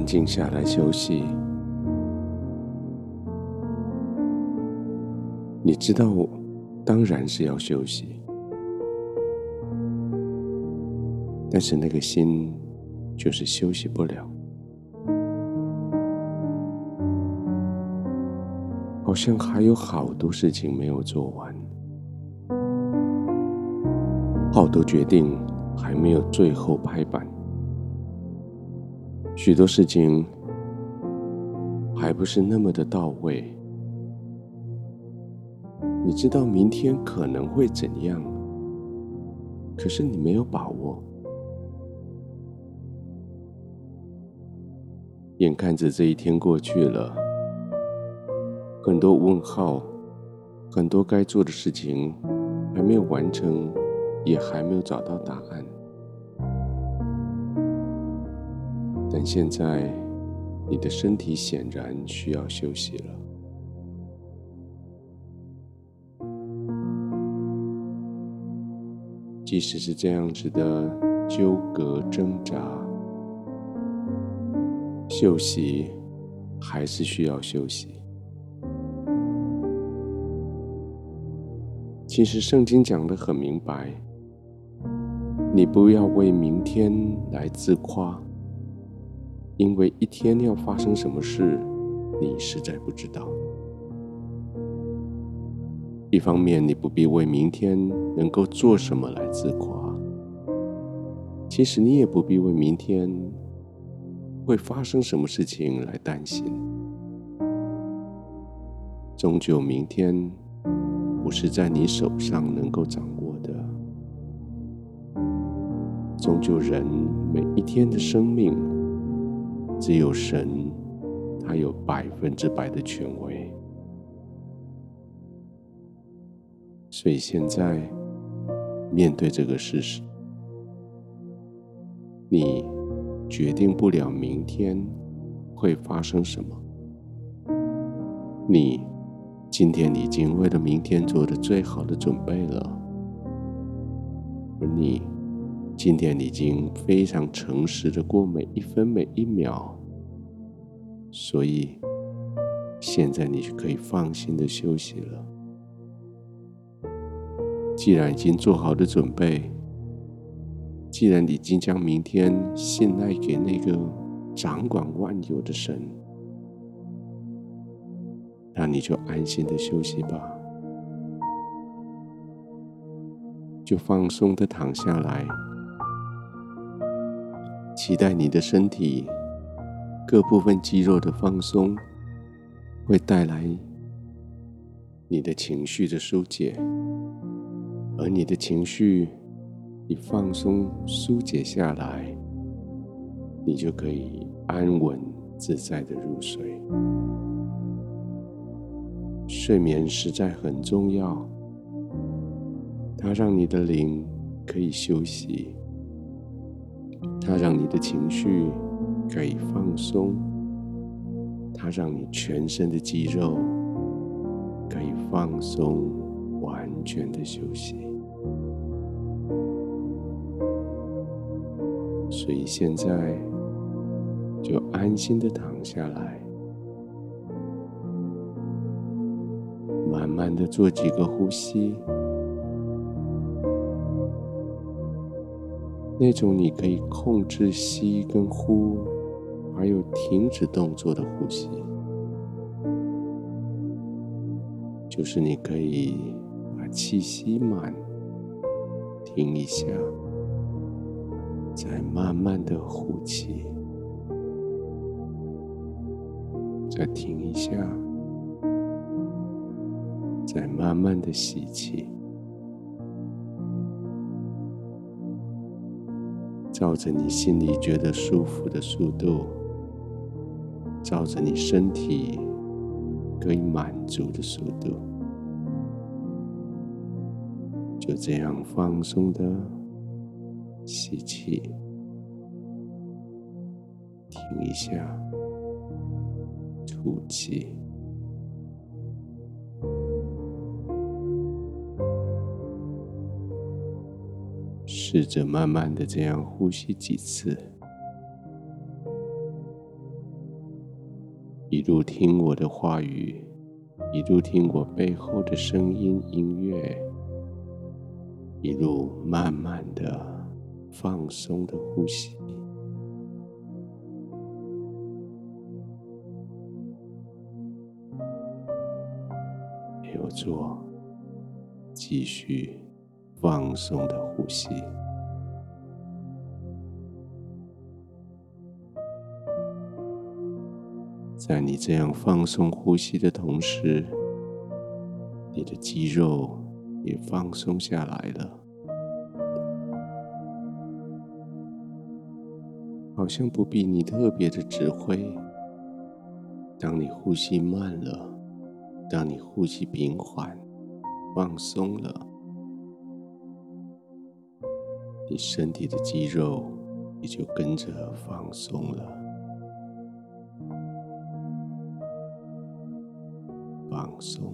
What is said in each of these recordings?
安静下来休息。你知道，当然是要休息，但是那个心就是休息不了，好像还有好多事情没有做完，好多决定还没有最后拍板。许多事情还不是那么的到位，你知道明天可能会怎样，可是你没有把握。眼看着这一天过去了，很多问号，很多该做的事情还没有完成，也还没有找到答案。但现在，你的身体显然需要休息了。即使是这样子的纠葛挣扎，休息还是需要休息。其实圣经讲得很明白，你不要为明天来自夸。因为一天要发生什么事，你实在不知道。一方面，你不必为明天能够做什么来自夸；其实，你也不必为明天会发生什么事情来担心。终究，明天不是在你手上能够掌握的。终究，人每一天的生命。只有神，他有百分之百的权威。所以现在面对这个事实，你决定不了明天会发生什么。你今天已经为了明天做的最好的准备了，而你。今天你已经非常诚实的过每一分每一秒，所以现在你就可以放心的休息了。既然已经做好的准备，既然你已经将明天信赖给那个掌管万有的神，那你就安心的休息吧，就放松的躺下来。期待你的身体各部分肌肉的放松，会带来你的情绪的疏解，而你的情绪一放松疏解下来，你就可以安稳自在的入睡。睡眠实在很重要，它让你的灵可以休息。它让你的情绪可以放松，它让你全身的肌肉可以放松，完全的休息。所以现在就安心的躺下来，慢慢的做几个呼吸。那种你可以控制吸跟呼，还有停止动作的呼吸，就是你可以把气吸满，停一下，再慢慢的呼气，再停一下，再慢慢的吸气。照着你心里觉得舒服的速度，照着你身体可以满足的速度，就这样放松的吸气，停一下，吐气。试着慢慢的这样呼吸几次，一路听我的话语，一路听我背后的声音音乐，一路慢慢的放松的呼吸。没有做，继续放松的呼吸。在你这样放松呼吸的同时，你的肌肉也放松下来了，好像不必你特别的指挥。当你呼吸慢了，当你呼吸平缓、放松了，你身体的肌肉也就跟着放松了。放松。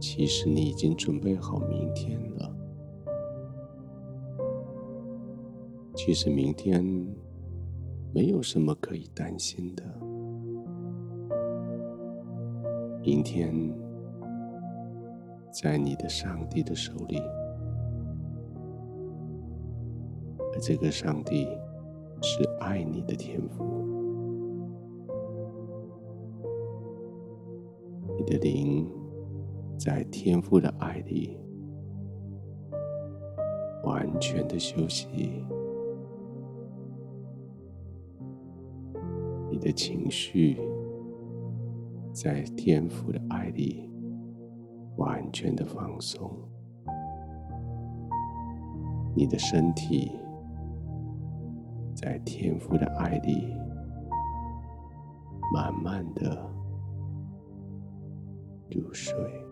其实你已经准备好明天了。其实明天没有什么可以担心的。明天在你的上帝的手里，而这个上帝是爱你的天父。你的灵在天父的爱里完全的休息，你的情绪在天父的爱里完全的放松，你的身体在天父的爱里慢慢的。入睡。